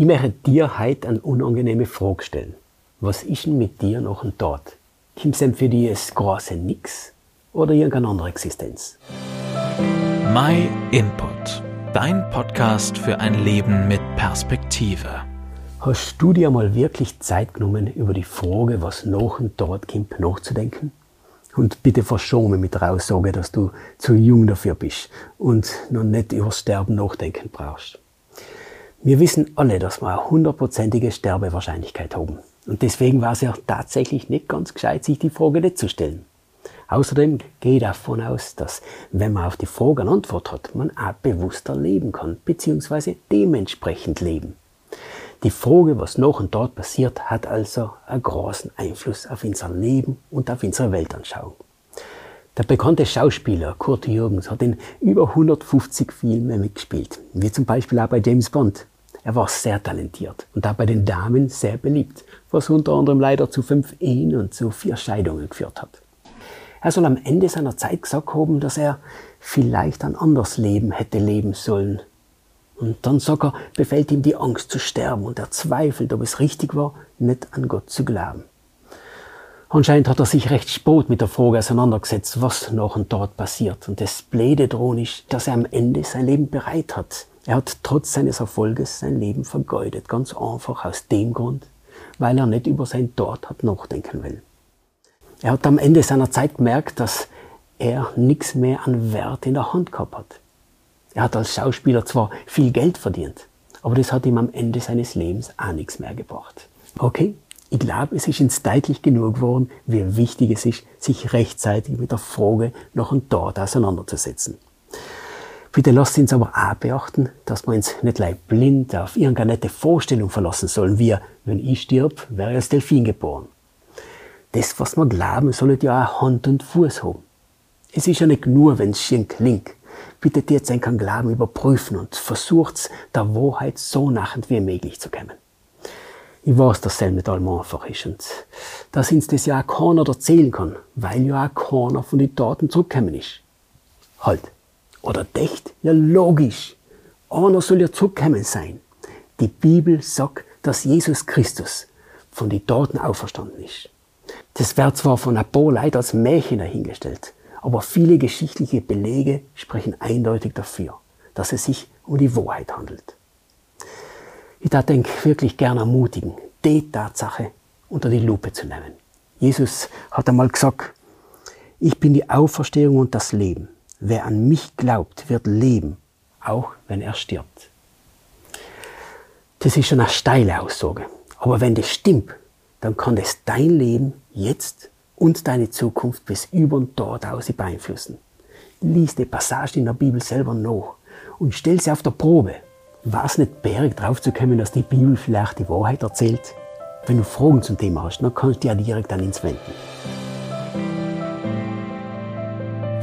Ich möchte dir heute eine unangenehme Frage stellen. Was ist denn mit dir noch und dort? Gibt es für dich das große Nix oder irgendeine andere Existenz? My Input, dein Podcast für ein Leben mit Perspektive. Hast du dir mal wirklich Zeit genommen, über die Frage, was noch und dort kommt, nachzudenken? Und bitte verschone mit der Aussage, dass du zu jung dafür bist und noch nicht über Sterben nachdenken brauchst. Wir wissen alle, dass wir eine hundertprozentige Sterbewahrscheinlichkeit haben. Und deswegen war es ja tatsächlich nicht ganz gescheit, sich die Frage nicht zu stellen. Außerdem gehe ich davon aus, dass, wenn man auf die Frage eine Antwort hat, man auch bewusster leben kann, beziehungsweise dementsprechend leben. Die Frage, was noch und dort passiert, hat also einen großen Einfluss auf unser Leben und auf unsere Weltanschauung. Der bekannte Schauspieler Kurt Jürgens hat in über 150 Filmen mitgespielt, wie zum Beispiel auch bei James Bond. Er war sehr talentiert und auch bei den Damen sehr beliebt, was unter anderem leider zu fünf Ehen und zu vier Scheidungen geführt hat. Er soll am Ende seiner Zeit gesagt haben, dass er vielleicht ein anderes Leben hätte leben sollen, und dann sagt er, befällt ihm die Angst zu sterben und er zweifelt, ob es richtig war, nicht an Gott zu glauben. Anscheinend hat er sich recht spät mit der Frage auseinandergesetzt, was noch und dort passiert. Und das Bläde drohen ist, dass er am Ende sein Leben bereit hat. Er hat trotz seines Erfolges sein Leben vergeudet. Ganz einfach aus dem Grund, weil er nicht über sein Tod hat nachdenken will. Er hat am Ende seiner Zeit gemerkt, dass er nichts mehr an Wert in der Hand gehabt hat. Er hat als Schauspieler zwar viel Geld verdient, aber das hat ihm am Ende seines Lebens auch nichts mehr gebracht. Okay, ich glaube, es ist uns deutlich genug geworden, wie wichtig es ist, sich rechtzeitig mit der Frage noch und dort auseinanderzusetzen. Bitte lasst uns aber auch beachten, dass wir uns nicht leicht blind auf irgendeine nette Vorstellung verlassen sollen, wie, wenn ich stirb, wäre als Delfin geboren. Das, was wir glauben, soll ja auch Hand und Fuß haben. Es ist ja nicht nur, wenn es schön klingt bittet jetzt seinen Glauben überprüfen und versucht der Wahrheit so nachend wie möglich zu kommen. Ich weiß, dass es nicht allem einfach ist und dass uns das ja auch keiner erzählen kann, weil ja auch keiner von den Daten zurückgekommen ist. Halt. Oder dächt, ja logisch. Einer soll ja zurückgekommen sein. Die Bibel sagt, dass Jesus Christus von den Daten auferstanden ist. Das wird zwar von ein paar Leuten als Märchen dahingestellt, aber viele geschichtliche Belege sprechen eindeutig dafür, dass es sich um die Wahrheit handelt. Ich da denke wirklich gerne ermutigen, die Tatsache unter die Lupe zu nehmen. Jesus hat einmal gesagt, ich bin die Auferstehung und das Leben. Wer an mich glaubt, wird leben, auch wenn er stirbt. Das ist schon eine steile Aussage. Aber wenn das stimmt, dann kann das dein Leben jetzt und deine Zukunft bis über und dort aus beeinflussen. Lies die Passage in der Bibel selber nach und stell sie auf der Probe. War es nicht berg drauf zu kommen, dass die Bibel vielleicht die Wahrheit erzählt? Wenn du Fragen zum Thema hast, dann kannst du ja direkt an uns wenden.